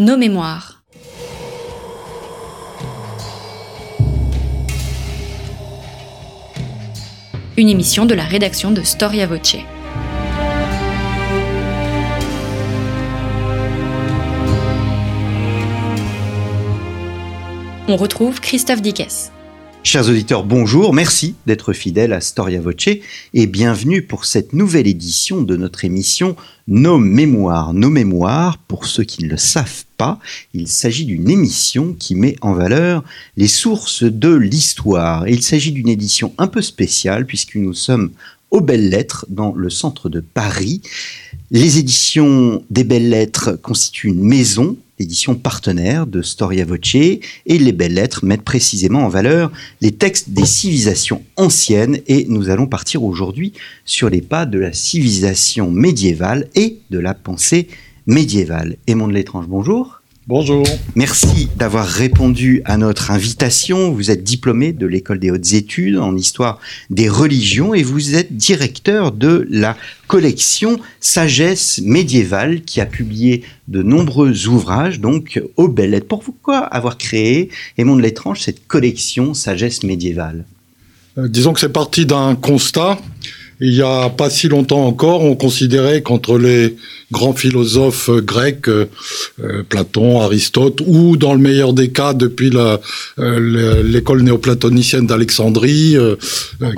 Nos mémoires. Une émission de la rédaction de Storia Voce. On retrouve Christophe Dickès. Chers auditeurs, bonjour, merci d'être fidèles à Storia Voce et bienvenue pour cette nouvelle édition de notre émission Nos mémoires. Nos mémoires, pour ceux qui ne le savent pas, il s'agit d'une émission qui met en valeur les sources de l'histoire. Il s'agit d'une édition un peu spéciale puisque nous sommes aux Belles Lettres dans le centre de Paris. Les éditions des Belles Lettres constituent une maison édition partenaire de Storia Voce, et les belles lettres mettent précisément en valeur les textes des civilisations anciennes, et nous allons partir aujourd'hui sur les pas de la civilisation médiévale et de la pensée médiévale. Aimond de l'étrange, bonjour. Bonjour. Merci d'avoir répondu à notre invitation. Vous êtes diplômé de l'école des hautes études en histoire des religions et vous êtes directeur de la collection Sagesse médiévale qui a publié de nombreux ouvrages donc aux belles lettres. Pourquoi avoir créé, Aimond de l'étrange, cette collection Sagesse médiévale? Euh, Disons que c'est parti d'un constat il y a pas si longtemps encore, on considérait qu'entre les grands philosophes grecs, euh, euh, Platon, Aristote, ou dans le meilleur des cas depuis euh, l'école néoplatonicienne d'Alexandrie,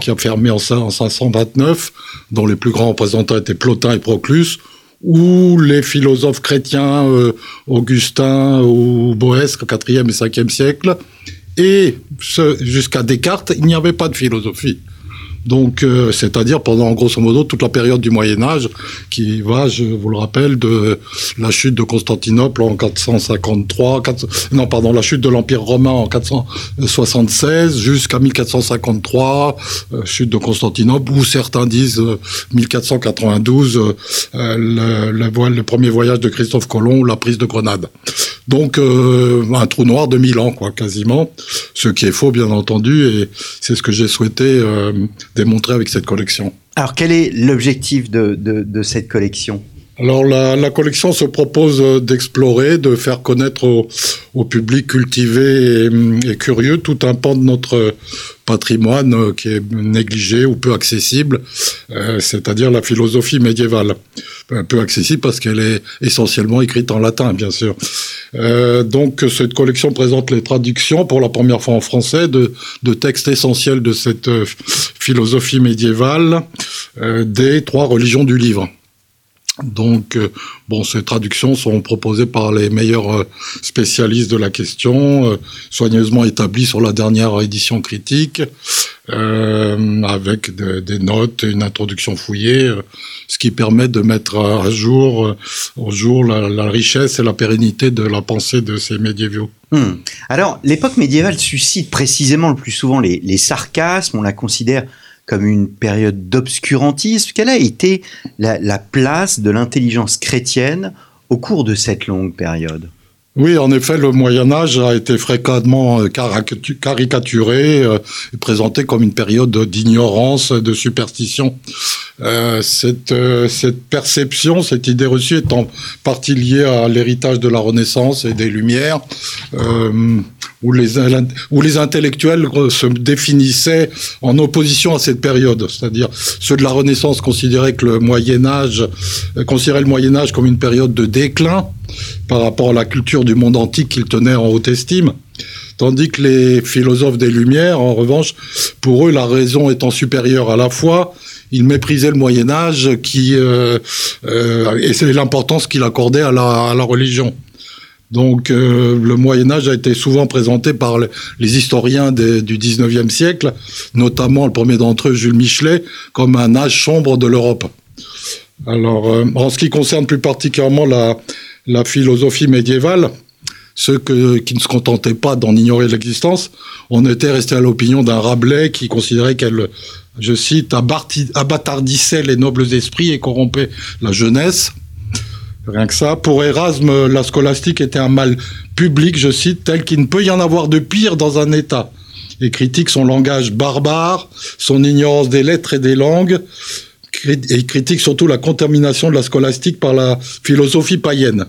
qui a fermé en, 529, dont les plus grands représentants étaient Plotin et Proclus, ou les philosophes chrétiens, Augustin ou Boès, 4e et 5e siècle, et jusqu'à Descartes, il n'y avait pas de philosophie. Donc, euh, c'est-à-dire pendant grosso modo toute la période du Moyen Âge, qui va, je vous le rappelle, de la chute de Constantinople en 453, non pardon, la chute de l'Empire romain en 476 jusqu'à 1453, euh, chute de Constantinople, ou certains disent 1492, euh, le, le, le, premier voyage de Christophe Colomb, la prise de Grenade. Donc un trou noir de 1000 ans, quoi, quasiment, ce qui est faux bien entendu, et c'est ce que j'ai souhaité démontrer avec cette collection. Alors quel est l'objectif de, cette collection? Alors la, la, collection se propose d'explorer, de faire connaître au, au public cultivé et, et, curieux tout un pan de notre patrimoine euh, qui est négligé ou peu accessible, euh, c'est-à-dire la philosophie médiévale. Peu accessible parce qu'elle est essentiellement écrite en latin, bien sûr. Euh, donc cette collection présente les traductions pour la première fois en français de, de textes essentiels de cette euh, philosophie médiévale euh, des trois religions du livre. Donc, euh, bon, ces traductions sont proposées par les meilleurs euh, spécialistes de la question, euh, soigneusement établies sur la dernière édition critique, avec des notes, une introduction fouillée, ce qui permet de mettre à jour, au jour la, richesse et la pérennité de la pensée de ces médiévaux. Hmm. Alors, l'époque médiévale suscite précisément le plus souvent les, les sarcasmes, on la considère comme une période d'obscurantisme. Quelle a été la, place de l'intelligence chrétienne au cours de cette longue période? Oui, en effet, le Moyen Âge a été fréquemment euh, caricaturé euh, et présenté comme une période d'ignorance, de superstition. Euh, cette, euh, cette perception, cette idée reçue est en partie liée à l'héritage de la Renaissance et des Lumières, euh, où, les, où les intellectuels se définissaient en opposition à cette période. C'est-à-dire, ceux de la Renaissance considéraient que le Moyen Âge, considéraient le Moyen Âge comme une période de déclin par rapport à la culture du monde antique qu'ils tenaient en haute estime. Tandis que les philosophes des Lumières, en revanche, pour eux, la raison étant supérieure à la foi, ils méprisaient le Moyen Âge qui euh, euh, et c'est l'importance qu'il accordait à la, religion. Donc euh, le Moyen Âge a été souvent présenté par les, historiens du 19e siècle, notamment le premier d'entre eux, Jules Michelet, comme un âge sombre de l'Europe. Alors, en ce qui concerne plus particulièrement la, la philosophie médiévale, ceux qui ne se contentaient pas d'en ignorer l'existence, on était resté à l'opinion d'un Rabelais qui considérait qu'elle, je cite, abattardissait les nobles esprits et corrompait la jeunesse. Rien que ça. Pour Erasme, la scolastique était un mal public, je cite, tel qu'il ne peut y en avoir de pire dans un État. Et critique son langage barbare, son ignorance des lettres et des langues, et critique surtout la contamination de la scolastique par la philosophie païenne.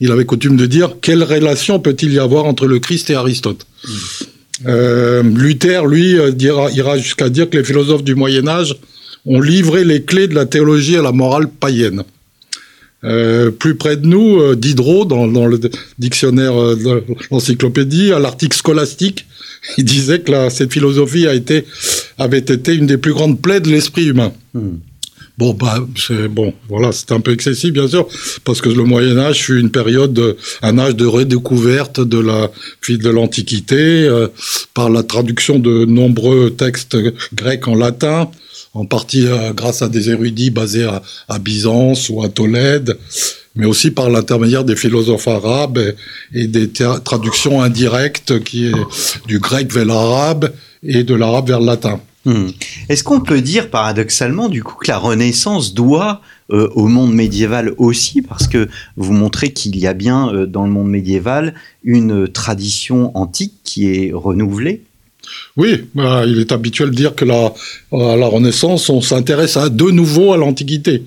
il avait coutume de dire quelle relation peut-il y avoir entre le Christ et Aristote? Euh, Luther, lui, euh, dira, ira jusqu'à dire que les philosophes du Moyen Âge ont livré les clés de la théologie à la morale païenne. Euh, plus près de nous, Diderot, dans, dans, le dictionnaire de l'encyclopédie, à l'article scolastique, il disait que la, cette philosophie a été, avait été une des plus grandes plaies de l'esprit humain. Hmm. Bon, bah, c'est bon, voilà, c'est un peu excessif, bien sûr, parce que le Moyen Âge fut une période, de, un âge de redécouverte de la de l'Antiquité euh, par la traduction de nombreux textes grecs en latin, en partie euh, grâce à des érudits basés à, Byzance ou à Tolède, mais aussi par l'intermédiaire des philosophes arabes et, des traductions indirectes qui du grec vers l'arabe et de l'arabe vers le latin. Hmm. Est-ce qu'on peut dire paradoxalement du coup que la Renaissance doit euh, au monde médiéval aussi parce que vous montrez qu'il y a bien euh, dans le monde médiéval une tradition antique qui est renouvelée? Oui, bah, il est habituel de dire que la, à la Renaissance, on s'intéresse à de nouveau à l'Antiquité,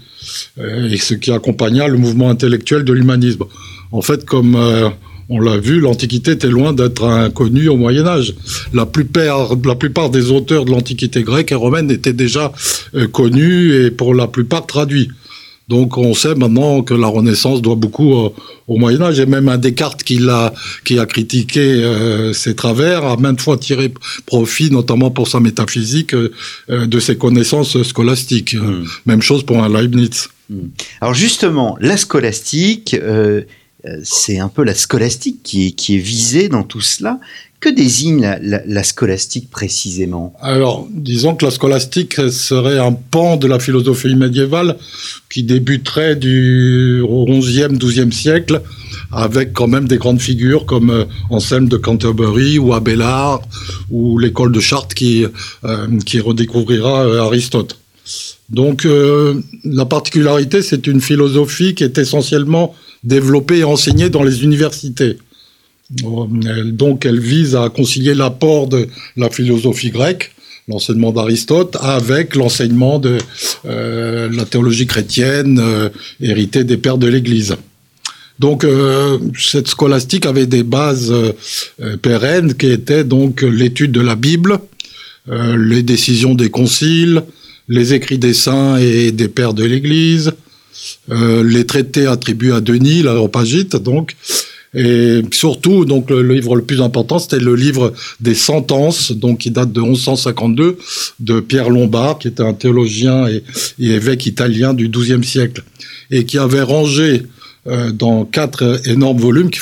euh, et ce qui accompagna le mouvement intellectuel de l'humanisme. En fait, comme euh, on l'a vu, l'Antiquité était loin d'être inconnue au Moyen Âge. La plupart, la plupart des auteurs de l'Antiquité grecque et romaine étaient déjà euh, connus et pour la plupart traduits. Donc on sait maintenant que la Renaissance doit beaucoup euh, au Moyen Âge et même un Descartes qui a qui a critiqué euh, ses travers a maintes fois tiré profit, notamment pour sa métaphysique, euh, de ses connaissances scolastiques. Mmh. Même chose pour un Leibniz. Mmh. Alors justement, la scolastique, c'est un peu la scolastique qui est, qui est visée dans tout cela. Que désigne la, la, la, scolastique précisément? Alors, disons que la scolastique serait un pan de la philosophie médiévale qui débuterait du 11e, 12e siècle, avec quand même des grandes figures comme euh, Anselme de Canterbury ou Abélard ou l'école de Chartres qui, euh, qui redécouvrira euh, Aristote. Donc, euh, la particularité, c'est une philosophie qui est essentiellement développée et enseignée dans les universités. Donc elle vise à concilier l'apport de la philosophie grecque, l'enseignement d'Aristote, avec l'enseignement de euh, la théologie chrétienne euh, héritée des pères de l'Église. Donc euh, cette scolastique avait des bases euh, pérennes qui étaient donc l'étude de la Bible, euh, les décisions des conciles, les écrits des saints et des pères de l'Église, les traités attribués à Denis, l'Aréopagite, donc, et surtout, donc, le, livre le plus important, c'était le livre des sentences, donc, qui date de 1152, de Pierre Lombard, qui était un théologien et, et évêque italien du XIIe siècle, et qui avait rangé euh, dans quatre énormes volumes qui,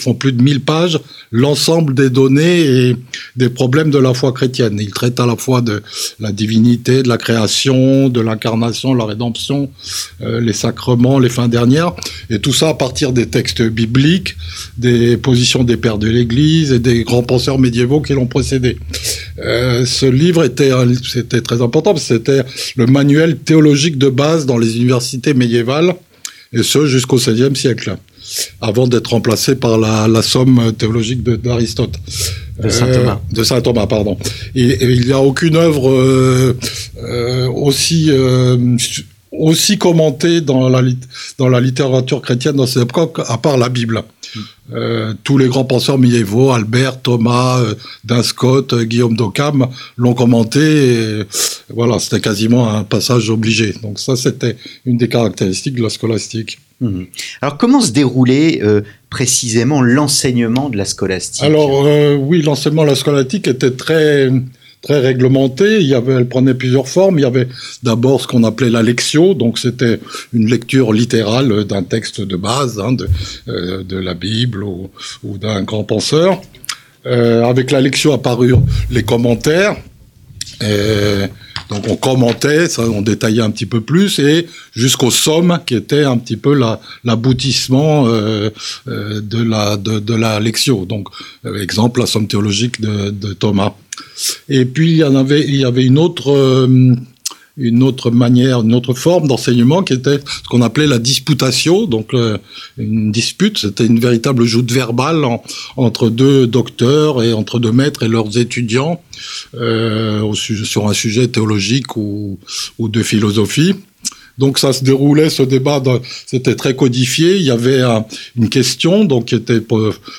font plus de 1000 pages, l'ensemble des données et des problèmes de la foi chrétienne. Il traite à la fois de la divinité, de la création, de l'incarnation, la rédemption, euh, les sacrements, les fins dernières, et tout ça à partir des textes bibliques, des positions des pères de l'Église et des grands penseurs médiévaux qui l'ont précédé. Euh, ce livre était, très important, c'était le manuel théologique de base dans les universités médiévales et ce jusqu'au XVIe siècle, avant d'être remplacé par la, la somme théologique d'Aristote. De Saint Thomas. Euh, de Saint Thomas, pardon. Et, et il n'y a aucune œuvre euh, euh, aussi aussi commentée dans la dans la littérature chrétienne dans cette époque, à part la Bible. Euh, tous les grands penseurs médiévaux, Albert, Thomas, euh, euh, Guillaume d'Occam, l'ont commenté. Et, voilà, c'était quasiment un passage obligé. Donc ça, c'était une des caractéristiques de la scolastique. Mmh. Alors, comment se déroulait euh, précisément l'enseignement de la scolastique? Alors, euh, oui, l'enseignement de la scolastique était très très réglementée. Elle prenait plusieurs formes. Il y avait d'abord ce qu'on appelait la lectio, donc c'était une lecture littérale d'un texte de base, hein, de, euh, de la Bible ou, d'un grand penseur. Euh, avec la lectio apparurent les commentaires. Donc on commentait, on détaillait un petit peu plus, et jusqu'aux sommes, qui était un petit peu l'aboutissement la, euh, de, la, de, de. Donc, exemple, la somme théologique de Thomas. Et puis il y en avait, il y avait une autre, euh, une autre manière, une autre forme d'enseignement qui était ce qu'on appelait la disputatio, donc euh, une dispute, c'était une véritable joute verbale en, entre deux docteurs et entre deux maîtres et leurs étudiants euh, sur un sujet théologique ou, ou de philosophie. Donc ça se déroulait, ce débat, c'était très codifié. Il y avait une question donc qui était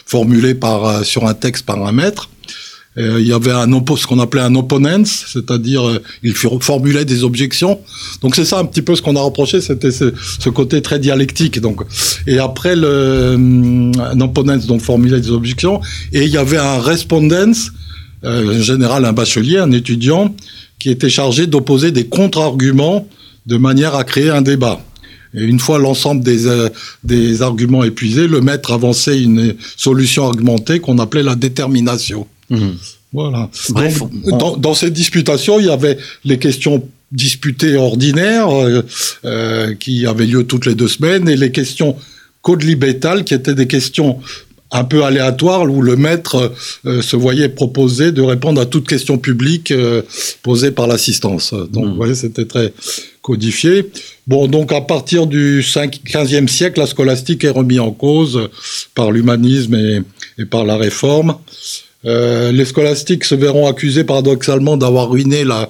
formulée par sur un texte par un maître. Euh, il y avait un ce qu'on appelait un opponence, c'est-à-dire euh, il formulait des objections. Donc c'est ça un petit peu ce qu'on a reproché, c'était ce, ce, côté très dialectique. Donc et après le un opponence donc formulait des objections et il y avait un respondence, euh, général un bachelier, un étudiant qui était chargé d'opposer des contre-arguments de manière à créer un débat. Et une fois l'ensemble des, euh, des arguments épuisés, le maître avançait une solution argumentée qu'on appelait la détermination. Mmh. Voilà. Bref, dans, dans, cette disputation, il y avait les questions disputées ordinaires euh, euh, qui avaient lieu toutes les deux semaines et les questions code libétal qui étaient des questions un peu aléatoires où le maître euh, se voyait proposer de répondre à toute question publique euh, posée par l'assistance. Donc, mmh. vous voyez, c'était très codifié. Bon, donc à partir du 5, 15e siècle, la scolastique est remise en cause par l'humanisme et, et, par la réforme. Euh, les scolastiques se verront accusés paradoxalement d'avoir ruiné la,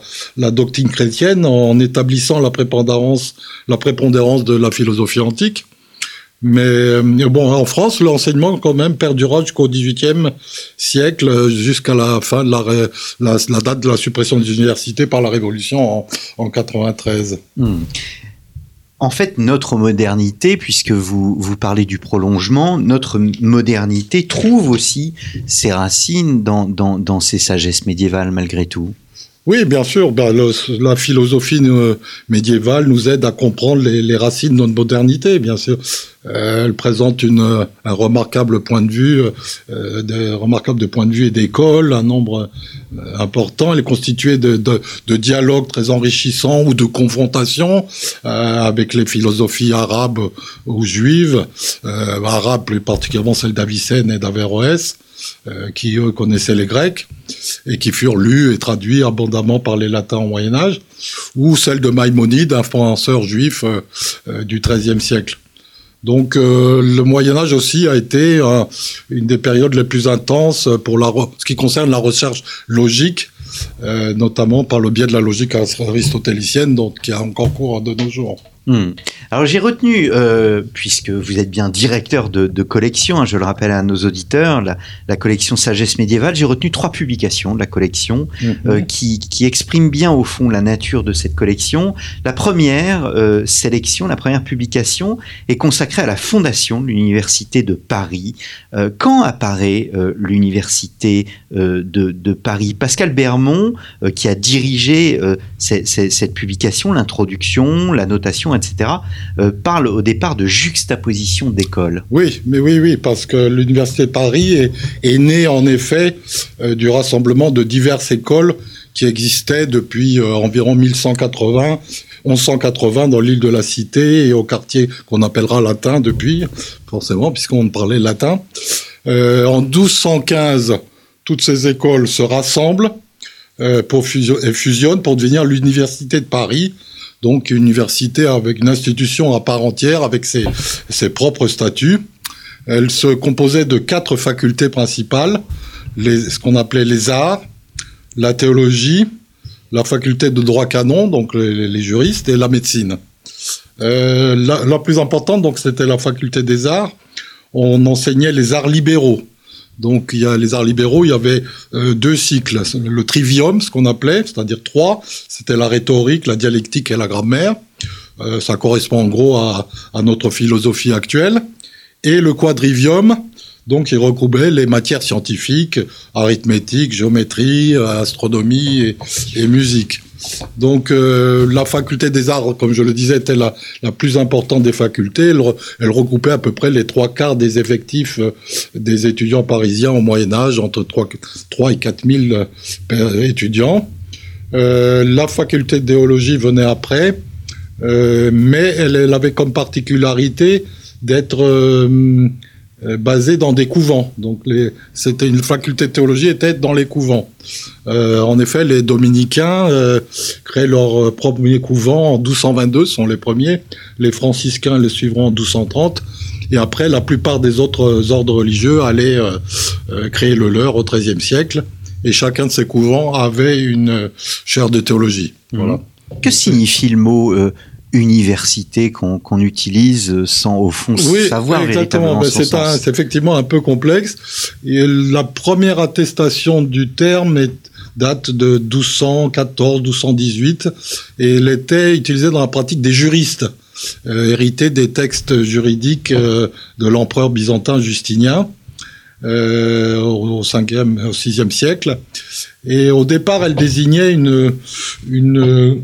doctrine chrétienne en établissant la prépondérance, de la philosophie antique. Mais euh, bon, en France, l'enseignement quand même perdura jusqu'au XVIIIe siècle, jusqu'à la fin de la, date de la suppression des universités par la Révolution en, en 93. En fait, notre modernité, puisque vous, vous parlez du prolongement, notre modernité trouve aussi ses racines dans, dans, dans ces sagesses médiévales malgré tout. Oui, bien sûr. Ben, la philosophie euh, médiévale nous aide à comprendre les, racines de notre modernité, bien sûr. Euh, elle présente une, un remarquable point de vue, euh, des remarquables de point de vue et d'école, un nombre euh, important. Elle est constituée de, de, dialogues très enrichissants ou de confrontations euh, avec les philosophies arabes ou juives, arabes plus particulièrement celles d'Avicenne et d'Averroès. Euh, qui connaissaient les Grecs et qui furent lus et traduits abondamment par les Latins au Moyen Âge, ou celle de Maïmonide, un penseur juif euh, euh, du XIIIe siècle. Donc le Moyen Âge aussi a été une des périodes les plus intenses pour la, ce qui concerne la recherche logique, notamment par le biais de la logique aristotélicienne, qui a encore cours de nos jours. Hmm. Alors j'ai retenu, euh, puisque vous êtes bien directeur de, de collection, hein, je le rappelle à nos auditeurs, la, la collection Sagesse médiévale, j'ai retenu trois publications de la collection mhm. euh, qui, qui, expriment bien au fond la nature de cette collection. La première euh, sélection, la première publication est consacrée à la fondation de l'Université de Paris. Quand apparaît l'Université de, de, Paris? Pascal Bermond, qui a dirigé cette publication, l'introduction, la notation, etc., euh, parle au départ de juxtaposition d'écoles. Oui, mais oui, oui, parce que l'Université de Paris est, née en effet euh, du rassemblement de diverses écoles qui existaient depuis euh, environ 1180, 1180 dans l'île de la Cité et au quartier qu'on appellera latin depuis, forcément, puisqu'on parlait latin. En 1215, toutes ces écoles se rassemblent pour fusion, et fusionnent pour devenir l'Université de Paris, donc université avec une institution à part entière, avec ses, propres statuts. Elle se composait de quatre facultés principales, les, ce qu'on appelait les arts, la théologie, la faculté de droit canon, donc les, les juristes, et la médecine. Euh, la, la, plus importante, donc, c'était la faculté des arts. On enseignait les arts libéraux. Donc il y a les arts libéraux, il y avait euh, deux cycles, le trivium, ce qu'on appelait, c'est-à-dire trois, c'était la rhétorique, la dialectique et la grammaire. Euh, ça correspond en gros à, notre philosophie actuelle. Et le quadrivium, donc il regroupait les matières scientifiques, arithmétique, géométrie, astronomie et musique. Donc euh, la faculté des arts, comme je le disais, était la, la plus importante des facultés. Elle, regroupait à peu près les trois quarts des effectifs euh, des étudiants parisiens au Moyen Âge, entre 3, 3 et 4 000 euh, étudiants. La faculté de théologie venait après, mais elle, elle, avait comme particularité d'être basé dans des couvents. Donc, c'était une faculté de théologie était dans les couvents. Euh, en effet, les dominicains euh, créent leur premier couvent en 1222, sont les premiers. Les franciscains les suivront en 1230. Et après, la plupart des autres ordres religieux allaient euh, euh, créer le leur au XIIIe siècle. Et chacun de ces couvents avait une chaire de théologie. Voilà. Que signifie le mot université qu'on utilise sans au fond savoir véritablement ben, C'est effectivement un peu complexe. Et la première attestation du terme est, date de 1214, 1218, et elle était utilisée dans la pratique des juristes, euh, héritée des textes juridiques euh, de l'empereur byzantin Justinien. Euh, au 5e, au 6e siècle. Et au départ, elle désignait une, une,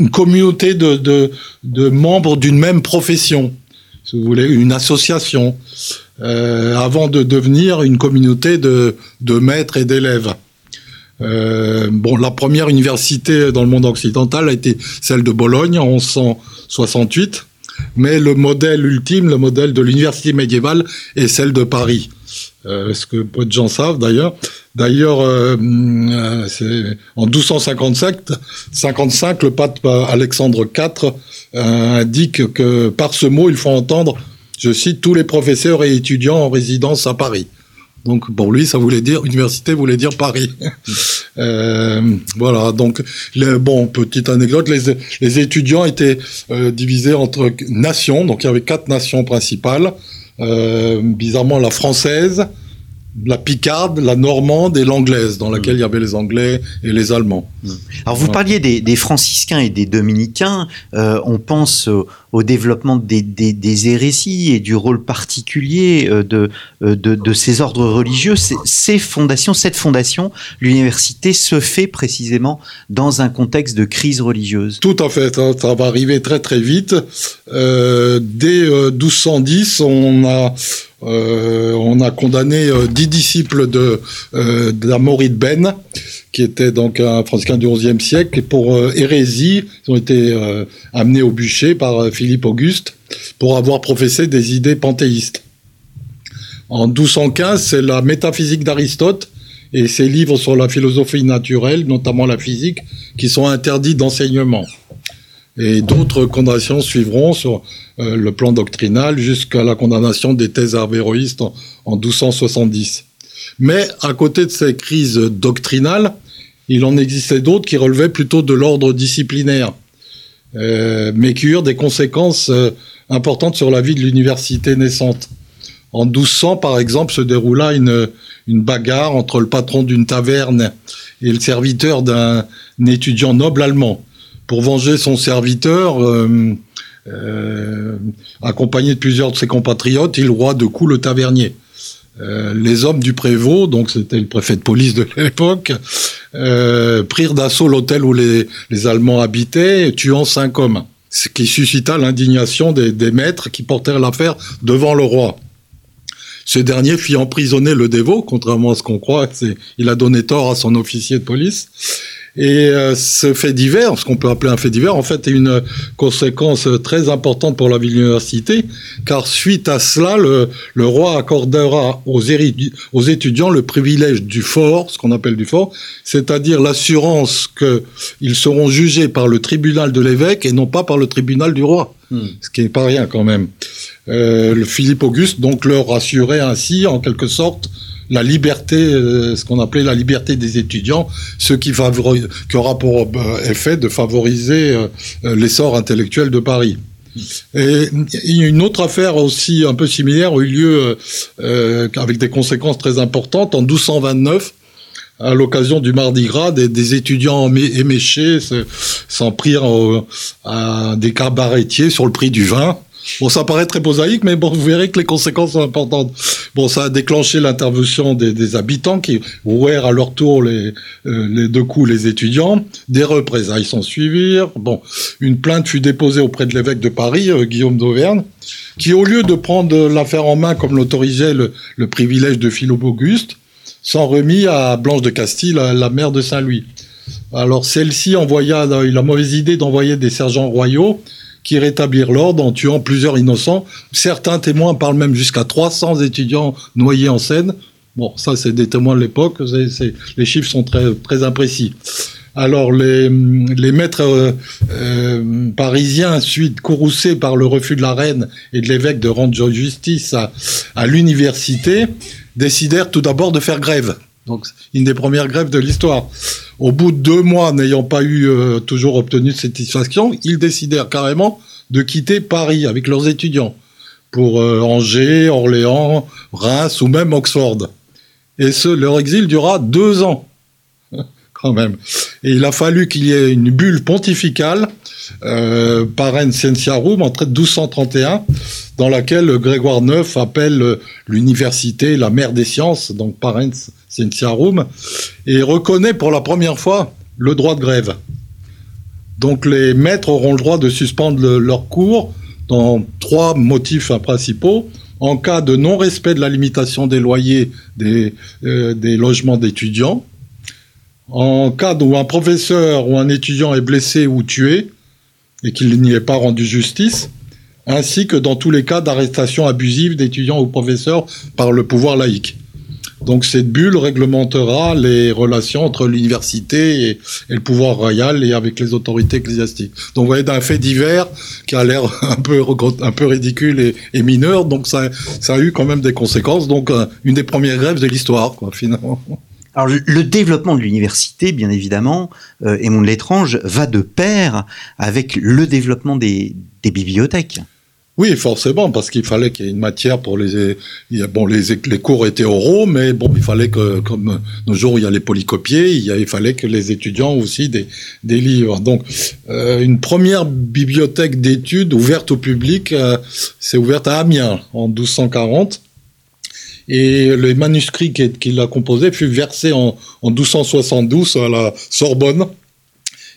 une communauté de, membres d'une même profession, si vous voulez, une association, euh, avant de devenir une communauté de, maîtres et d'élèves. Euh, la première université dans le monde occidental a été celle de Bologne en 1168, mais le modèle ultime, le modèle de l'université médiévale, est celle de Paris. Euh, ce que peu de gens savent d'ailleurs. D'ailleurs, euh, euh en 1255, 55, le pape Alexandre IV euh, indique que par ce mot, il faut entendre, je cite, tous les professeurs et étudiants en résidence à Paris. Donc pour lui, ça voulait dire université voulait dire Paris. euh, voilà. Donc bon, petite anecdote, les, étudiants étaient divisés entre nations. Donc il y avait quatre nations principales. Euh, bizarrement la française, la picarde, la normande et l'anglaise, dans laquelle il y avait les Anglais et les Allemands. Alors vous parliez des, franciscains et des dominicains, euh, on pense au développement des, des, hérésies et du rôle particulier euh, de, euh, de, de ces ordres religieux. Ces fondations, cette fondation, l'université se fait précisément dans un contexte de crise religieuse. Tout à fait, ça, va arriver très très vite. Euh, dès 1210, on a on a condamné dix disciples de d'Amory de Ben, qui était donc un franciscain du XIe siècle, pour hérésie. Ils ont été amenés au bûcher par Philippe Auguste pour avoir professé des idées panthéistes. En 1215, c'est la métaphysique d'Aristote et ses livres sur la philosophie naturelle, notamment la physique, qui sont interdits d'enseignement. Et d'autres condamnations suivront sur euh, le plan doctrinal jusqu'à la condamnation des thèses avéroïstes en, en 1270. Mais à côté de ces crises doctrinales, il en existait d'autres qui relevaient plutôt de l'ordre disciplinaire, euh, mais qui eurent des conséquences euh, importantes sur la vie de l'université naissante. En 1200, par exemple, se déroula une, bagarre entre le patron d'une taverne et le serviteur d'un étudiant noble allemand. Pour venger son serviteur, euh, accompagné de plusieurs de ses compatriotes, il roi de coups le tavernier. Euh, les hommes du prévôt, donc c'était le préfet de police de l'époque, euh, prirent d'assaut l'hôtel où les, les, Allemands habitaient, tuant cinq hommes, ce qui suscita l'indignation des, des maîtres qui portèrent l'affaire devant le roi. Ce dernier fit emprisonner le dévot, contrairement à ce qu'on croit, il a donné tort à son officier de police, et euh, ce fait divers, ce qu'on peut appeler un fait divers, en fait, est une conséquence très importante pour la ville université, car suite à cela, le, le roi accordera aux, aux, étudiants le privilège du fort, ce qu'on appelle du fort, c'est-à-dire l'assurance qu'ils seront jugés par le tribunal de l'évêque et non pas par le tribunal du roi, hmm. ce qui n'est pas rien quand même. Euh, le Philippe Auguste donc leur assurait ainsi, en quelque sorte, la liberté, euh, ce qu'on appelait la liberté des étudiants, ce qui, aura pour euh, effet de favoriser euh, l'essor intellectuel de Paris. Et une autre affaire aussi un peu similaire a eu lieu avec des conséquences très importantes en 1229 à l'occasion du Mardi Gras, des, étudiants éméchés s'en prirent à des cabaretiers sur le prix du vin. Bon, ça paraît très prosaïque, mais bon, vous verrez que les conséquences sont importantes. Bon, ça a déclenché l'intervention des, habitants qui ouèrent à leur tour les, euh, les deux coups les étudiants. Des représailles s'en suivirent. Bon, une plainte fut déposée auprès de l'évêque de Paris, euh, Guillaume d'Auvergne, qui, au lieu de prendre l'affaire en main comme l'autorisait le, le, privilège de Philippe Auguste, s'en remit à Blanche de Castille, la, la mère de Saint-Louis. Alors celle-ci envoya, a eu la mauvaise idée d'envoyer des sergents royaux qui rétablirent l'ordre en tuant plusieurs innocents. Certains témoins parlent même jusqu'à 300 étudiants noyés en Seine. Bon, ça, c'est des témoins de l'époque. Les chiffres sont très, très imprécis. Alors, les, les maîtres euh, euh, parisiens, ensuite courroucés par le refus de la reine et de l'évêque de rendre justice à, à l'université, décidèrent tout d'abord de faire grève. Donc, une des premières grèves de l'histoire. Au bout de deux mois, n'ayant pas eu euh, toujours obtenu satisfaction, ils décidèrent carrément de quitter Paris avec leurs étudiants pour euh, Angers, Orléans, Reims ou même Oxford. Et ce, leur exil dura deux ans, quand même. Et il a fallu qu'il y ait une bulle pontificale, euh, Parens Scientiarum, en 1231, dans laquelle Grégoire IX appelle l'université la mère des sciences, donc Parens Scientiarum, et reconnaît pour la première fois le droit de grève. Donc les maîtres auront le droit de suspendre le, cours dans trois motifs principaux. En cas de non-respect de la limitation des loyers des, euh, des logements d'étudiants, en cas où un professeur ou un étudiant est blessé ou tué et qu'il n'y ait pas rendu justice, ainsi que dans tous les cas d'arrestation abusive d'étudiants ou professeurs par le pouvoir laïque. Donc cette bulle réglementera les relations entre l'université et, le pouvoir royal et avec les autorités ecclésiastiques. Donc vous voyez d'un fait divers qui a l'air un peu, un peu ridicule et, et, mineur, donc ça, ça a eu quand même des conséquences. Donc euh, une des premières grèves de l'histoire, quoi, finalement. Alors le, développement de l'université, bien évidemment, euh, et Monde l'étrange, va de pair avec le développement des, bibliothèques. Oui, forcément, parce qu'il fallait qu'il y ait une matière pour les. Bon, les, les cours étaient oraux, mais bon, il fallait que, comme nos jours, il y a les polycopiés, il, fallait que les étudiants aussi des, des livres. Donc, euh, une première bibliothèque d'études ouverte au public, euh, c'est ouverte à Amiens en 1240. Et le manuscrit qu'il qu a composé fut versé en, en 1272 à la Sorbonne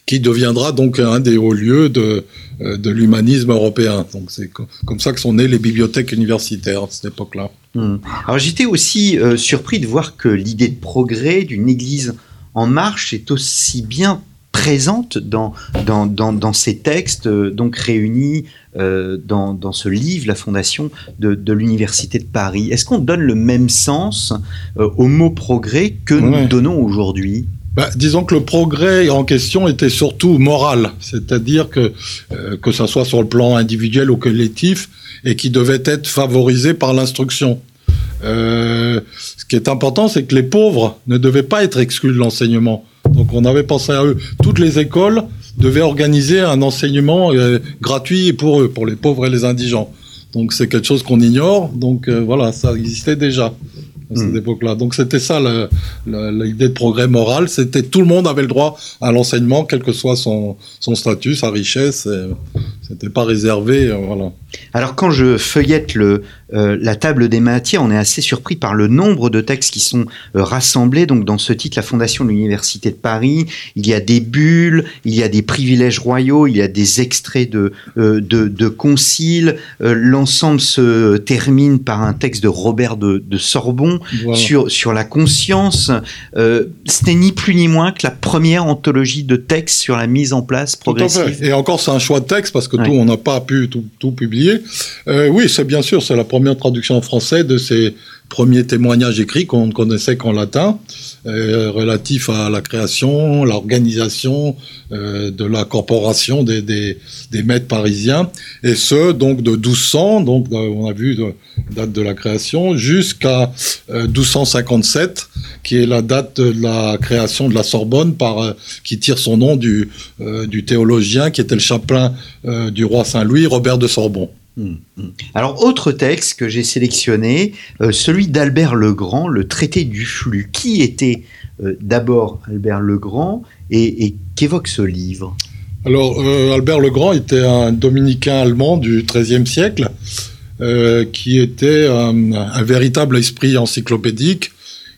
qui deviendra donc un des hauts lieux de, de l'humanisme européen. Donc c'est comme ça que sont nées les bibliothèques universitaires à cette époque-là. Mmh. Alors j'étais aussi euh, surpris de voir que l'idée de progrès d'une Église en marche est aussi bien présente dans, dans, dans, dans ces textes euh, donc réunis euh, dans, dans, ce livre, la fondation de, de l'Université de Paris. Est-ce qu'on donne le même sens euh, au mot progrès que nous ouais. donnons aujourd'hui? Bah, disons que le progrès en question était surtout moral, c'est-à-dire que euh, que ça soit sur le plan individuel ou collectif, et qui devait être favorisé par l'instruction. Euh, ce qui est important, c'est que les pauvres ne devaient pas être exclus de l'enseignement. Donc on avait pensé à eux. Toutes les écoles devaient organiser un enseignement euh, gratuit pour eux, pour les pauvres et les indigents. Donc c'est quelque chose qu'on ignore. Donc euh, voilà, ça existait déjà à cette mmh. époque-là. Donc c'était ça l'idée de progrès moral, c'était tout le monde avait le droit à l'enseignement, quel que soit son, son statut, sa richesse. C'était pas réservé, euh, voilà. Alors quand je feuillette le, euh, la table des matières, on est assez surpris par le nombre de textes qui sont euh, rassemblés. Donc dans ce titre, la fondation de l'université de Paris, il y a des bulles, il y a des privilèges royaux, il y a des extraits de de, de conciles. L'ensemble se termine par un texte de Robert de, de Sorbon voilà. sur sur la conscience. Ce n'est ni plus ni moins que la première anthologie de textes sur la mise en place progressive. Et encore, c'est un choix de texte parce que on n'a pas pu tout, publier. Euh, oui, c'est bien sûr, c'est la première traduction en français de ces premiers témoignages écrits qu'on ne connaissait qu'en latin, euh, relatifs à la création, l'organisation euh, de la corporation des, maîtres parisiens, et ce, donc de 1200, donc on a vu de, date de la création, jusqu'à 1257, euh, qui est la date de la création de la Sorbonne, par, euh, qui tire son nom du, du théologien qui était le chapelain du roi Saint-Louis, Robert de Sorbon. Mmh, mmh. Alors, autre texte que j'ai sélectionné, euh, celui d'Albert Legrand, le traité du flux. Qui était euh, d'abord Albert Legrand et, et qu'évoque ce livre? Alors, euh, Albert Legrand était un dominicain allemand du XIIIe siècle euh, qui était un, un, véritable esprit encyclopédique.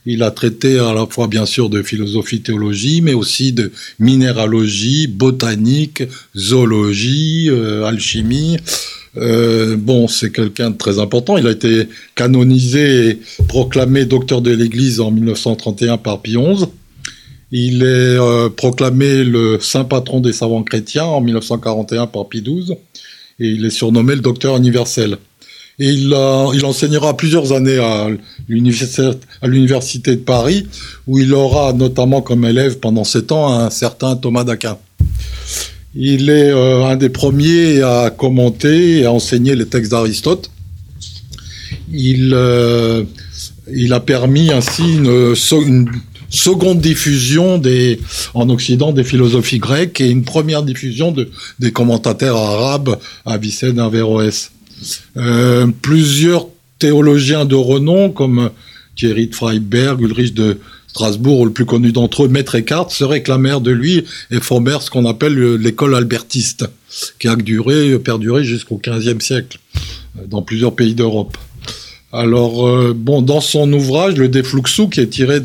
Il a traité à la fois, bien sûr, de philosophie, théologie, mais aussi de minéralogie, botanique, zoologie, euh, alchimie. Euh, bon, c'est quelqu'un de très important. Il a été canonisé et proclamé docteur de l'Église en 1931 par Pie XI. Il est euh, proclamé le saint patron des savants chrétiens en 1941 par Pie XII. Et il est surnommé le docteur universel. Et il, enseignera plusieurs années à l'université de Paris, où il aura notamment comme élève pendant sept ans un certain Thomas d'Aquin. Il est euh, un des premiers à commenter et à enseigner les textes d'Aristote. Il, euh, a permis ainsi une, seconde diffusion en Occident des philosophies grecques et une première diffusion de, des commentateurs arabes Avicenne et Averroès. Euh, plusieurs théologiens de renom comme Thierry de Freiberg, Ulrich de Strasbourg, le plus connu d'entre eux, Maître Eckhart, se réclamèrent de lui et formèrent ce qu'on appelle l'école albertiste, qui a duré, perduré jusqu'au XVe siècle euh, dans plusieurs pays d'Europe. Alors, euh, bon, dans son ouvrage, le De Fluxu, qui est tiré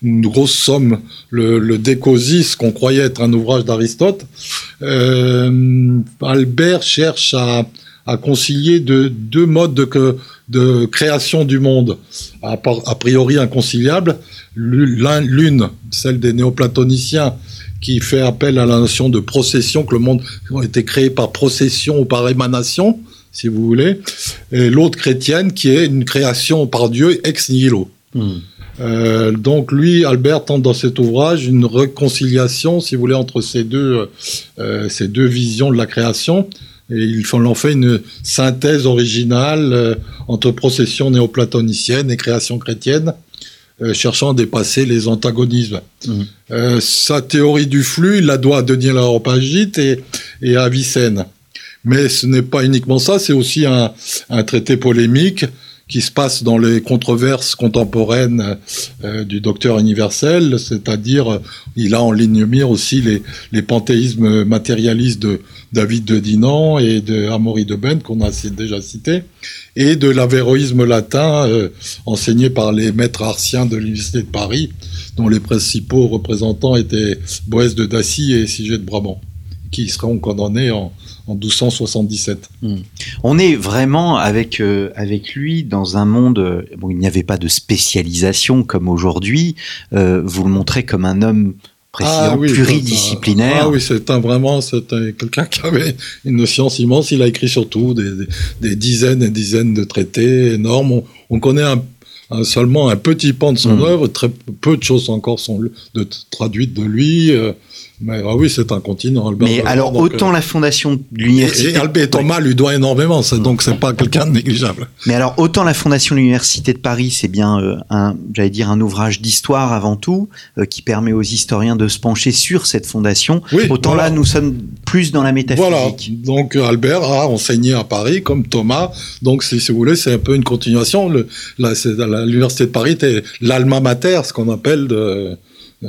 d'une grosse somme, le, le Décosis, qu'on croyait être un ouvrage d'Aristote, Albert cherche à, à concilier de, deux modes de, de création du monde, a, a priori inconciliables. L'une, celle des néoplatoniciens, qui fait appel à la notion de procession, que le monde a été créé par procession ou par émanation, si vous voulez, et l'autre chrétienne qui est une création par Dieu ex nihilo. Hmm. Euh, donc lui, Albert tente dans cet ouvrage une réconciliation, si vous voulez, entre ces deux, euh, ces deux visions de la création. Et il en fait une synthèse originale euh, entre procession néoplatonicienne et création chrétienne, euh, cherchant à dépasser les antagonismes. Hmm. Euh, sa théorie du flux, il la doit à Denis l'Aropagite et, et à Avicenne. Mais ce n'est pas uniquement ça, c'est aussi un, un, traité polémique qui se passe dans les controverses contemporaines euh, du docteur universel, c'est-à-dire il a en ligne mire aussi les, les panthéismes matérialistes de David de Dinan et de Amaury de Ben qu'on a déjà cité, et de l'avéroïsme latin euh, enseigné par les maîtres artiens de l'Université de Paris, dont les principaux représentants étaient Boès de Dacy et Siget de Brabant, qui seront condamnés en, en 1277. Hmm. On est vraiment avec, euh, avec lui dans un monde, euh, bon, il n'y avait pas de spécialisation comme aujourd'hui, vous le montrez comme un homme ah, oui, pluridisciplinaire. Ah oui, c'est un, vraiment c'est quelqu'un qui avait une science immense. Il a écrit surtout des, des, dizaines et dizaines de traités énormes. On, connaît un, seulement un petit pan de son hmm. œuvre. Très peu de choses encore sont de, traduites de lui. Mais ah oui, c'est un continent, Albert. Mais alors, autant euh, la fondation de l'université. Albert Thomas lui doit énormément, donc c'est pas quelqu'un de négligeable. Mais alors, autant la fondation de l'université de Paris, c'est bien euh, un, j'allais dire, un ouvrage d'histoire avant tout, euh, qui permet aux historiens de se pencher sur cette fondation. autant là, nous sommes plus dans la métaphysique. Voilà. Donc, Albert a enseigné à Paris, comme Thomas. Donc, si, vous voulez, c'est un peu une continuation. L'université de Paris était l'alma mater, ce qu'on appelle de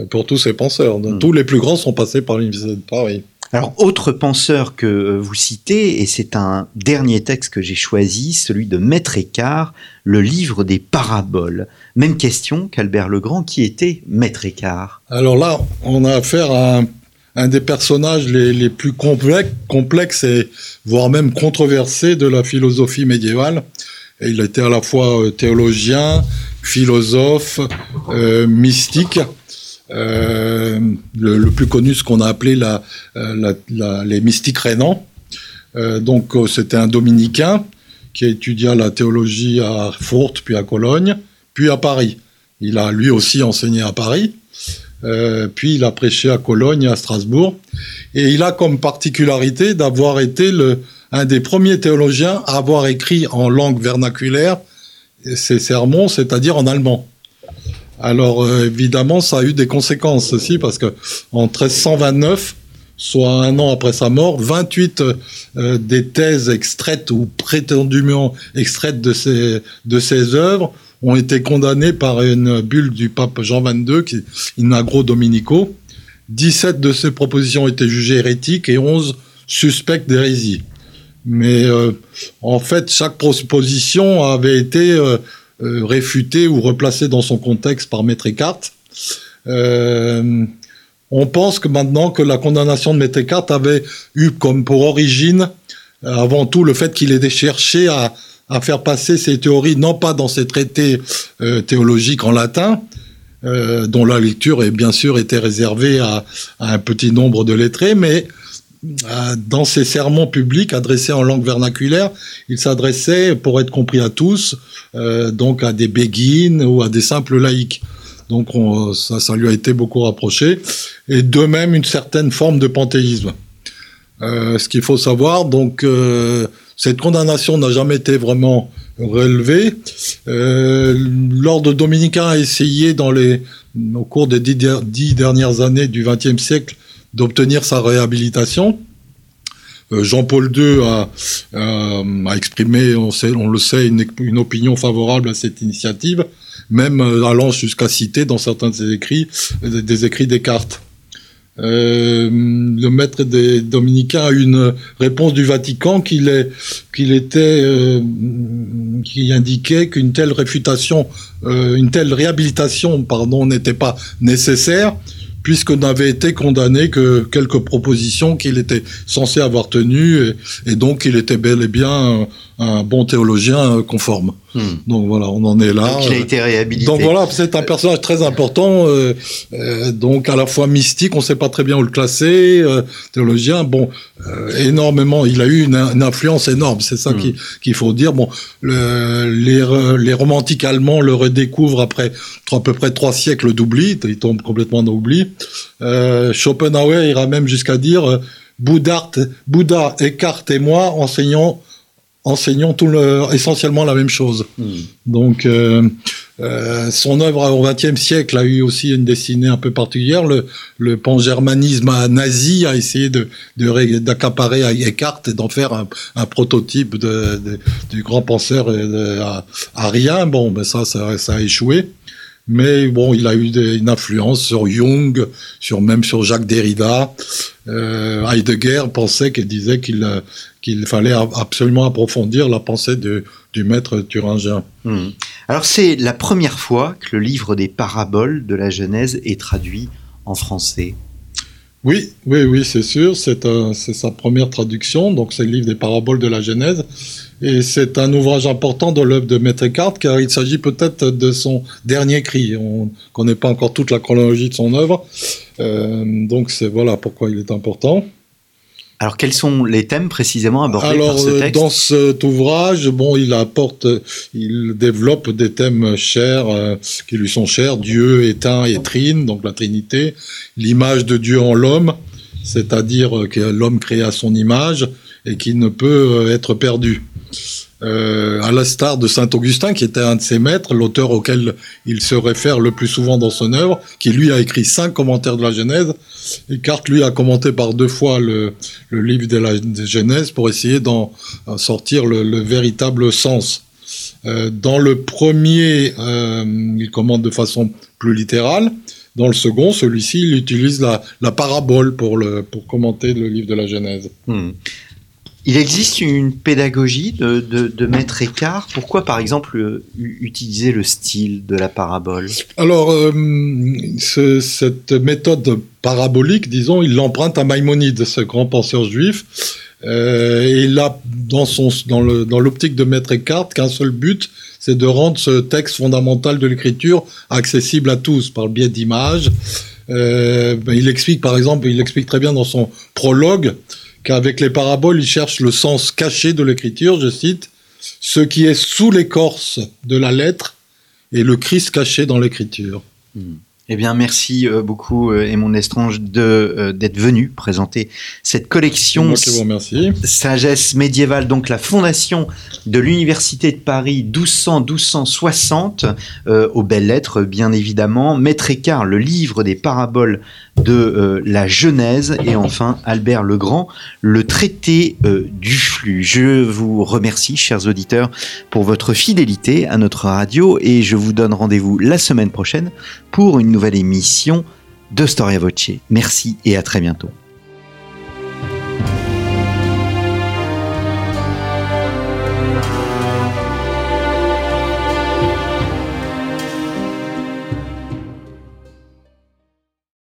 pour tous ces penseurs. Hmm. Tous les plus grands sont passés par l'Université de Paris. Alors, autre penseur que euh, vous citez, et c'est un dernier texte que j'ai choisi, celui de Maître Écart, le livre des paraboles. Même question qu'Albert Legrand, qui était Maître Écart? Alors là, on a affaire à un, des personnages les, plus complexes, et voire même controversés de la philosophie médiévale. Et il était à la fois euh, théologien, philosophe, euh, mystique. Euh, le, plus connu, ce qu'on a appelé euh, les mystiques rénants. Euh, donc c'était un dominicain qui a étudié la théologie à Fourtes, puis à Cologne, puis à Paris. Il a lui aussi enseigné à Paris, puis il a prêché à Cologne et à Strasbourg. Et il a comme particularité d'avoir été un des premiers théologiens à avoir écrit en langue vernaculaire ses sermons, c'est-à-dire en allemand. Alors euh, évidemment, ça a eu des conséquences aussi parce que en 1329, soit un an après sa mort, 28 euh, des thèses extraites ou prétendument extraites de ses œuvres ont été condamnées par une bulle du pape Jean XXII, qui in agro dominico. 17 de ces propositions été jugées hérétiques et 11 suspectes d'hérésie. Mais euh, en fait, chaque proposition avait été réfuté ou replacé dans son contexte par Maître Eckhart. Euh, on pense que maintenant que la condamnation de Maître Eckhart avait eu comme pour origine euh, avant tout le fait qu'il ait cherché à, faire passer ses théories non pas dans ses traités théologiques en latin, dont la lecture est bien sûr était réservée à, un petit nombre de lettrés, mais euh, dans ses sermons publics adressés en langue vernaculaire, il s'adressait, pour être compris à tous, euh, donc à des béguines ou à des simples laïcs. Donc ça, lui a été beaucoup rapproché. Et de même une certaine forme de panthéisme. Euh, ce qu'il faut savoir, donc cette condamnation n'a jamais été vraiment relevée. le l'ordre dominicain a essayé au cours des dix, dernières années du XXe siècle d'obtenir sa réhabilitation. Euh, Jean-Paul II a, a, exprimé, on, le sait, une, opinion favorable à cette initiative, même euh, allant jusqu'à citer dans certains de ses écrits des écrits Descartes. Euh, le maître des dominicains a une réponse du Vatican euh, qui indiquait qu'une telle réfutation, euh, une telle réhabilitation, pardon, n'était pas nécessaire puisqu'on n'avait été condamné que quelques propositions qu'il était censé avoir tenues, et, et donc il était bel et bien un bon théologien conforme. Hmm. Donc voilà, on en est là. Donc il a été réhabilité. Donc voilà, c'est un personnage très important, euh, euh, donc à la fois mystique, on ne sait pas très bien où le classer, euh, théologien, bon, euh, énormément, il a eu une, une influence énorme, c'est ça hmm. qu'il faut dire. Bon, le, les, les romantiques allemands le redécouvrent après à peu près trois siècles d'oubli, il tombe complètement dans l'oubli. Schopenhauer ira même jusqu'à dire Bouddha, Bouddha, Eckhart et moi enseignons enseignant tout le, essentiellement la même chose. Hmm. Donc, euh, euh, son œuvre au XXe siècle a eu aussi une destinée un peu particulière. Le, le pangermanisme nazi a essayé de d'accaparer de, Eckhart et d'en faire un, un prototype de, de, du grand penseur arien. Bon, ben ça, ça, ça a échoué. Mais bon, il a eu des, une influence sur Jung, sur même sur Jacques Derrida. Euh, Heidegger pensait qu'il disait qu'il qu'il fallait absolument approfondir la pensée de, du maître thuringien. Hmm. Alors c'est la première fois que le livre des paraboles de la Genèse est traduit en français. Oui, oui, oui, c'est sûr. C'est sa première traduction. Donc, c'est le livre des paraboles de la Genèse. Et c'est un ouvrage important de l'œuvre de Maître Eckhart, car il s'agit peut-être de son dernier cri. On ne connaît pas encore toute la chronologie de son œuvre. Euh, donc, c'est voilà pourquoi il est important. Alors, quels sont les thèmes précisément abordés Alors, par ce euh, texte? dans cet ouvrage, bon, il apporte, il développe des thèmes chers, euh, qui lui sont chers, Dieu, éteint et trine, donc la Trinité, l'image de Dieu en l'homme, c'est-à-dire que l'homme créé à son image et qui ne peut euh, être perdu. Euh, à l'instar de saint Augustin, qui était un de ses maîtres, l'auteur auquel il se réfère le plus souvent dans son œuvre, qui lui a écrit cinq commentaires de la Genèse. Et Carte lui a commenté par deux fois le, livre de la Genèse pour essayer d'en sortir le, le, véritable sens. Euh, dans le premier, euh, il commente de façon plus littérale. Dans le second, celui-ci, il utilise la, la parabole pour, le, pour commenter le livre de la Genèse. Hmm. Il existe une pédagogie de, maître écart. Pourquoi, par exemple, euh, utiliser le style de la parabole? Alors, euh, ce, cette méthode parabolique, disons, il l'emprunte à Maïmonide, ce grand penseur juif. Euh, et a dans, dans, dans l'optique de maître écart qu'un seul but, c'est de rendre ce texte fondamental de l'écriture accessible à tous par le biais d'images. Il explique, par exemple, il explique très bien dans son prologue qu'avec les paraboles, il cherche le sens caché de l'écriture, je cite, ce qui est sous l'écorce de la lettre et le Christ caché dans l'écriture. Hmm. Eh bien, merci euh, beaucoup, euh, Émond Estrange, de, euh, d'être venu présenter cette collection moi qui vous remercie. Sagesse médiévale, donc la fondation de l'Université de Paris 1200-1260, euh, aux belles lettres, bien évidemment. Maître Écart, le livre des paraboles de euh, la Genèse. Et enfin, Albert Legrand, le traité euh, du flux. Je vous remercie, chers auditeurs, pour votre fidélité à notre radio et je vous donne rendez-vous la semaine prochaine pour une nouvelle émission de Storia Voce. Merci et à très bientôt.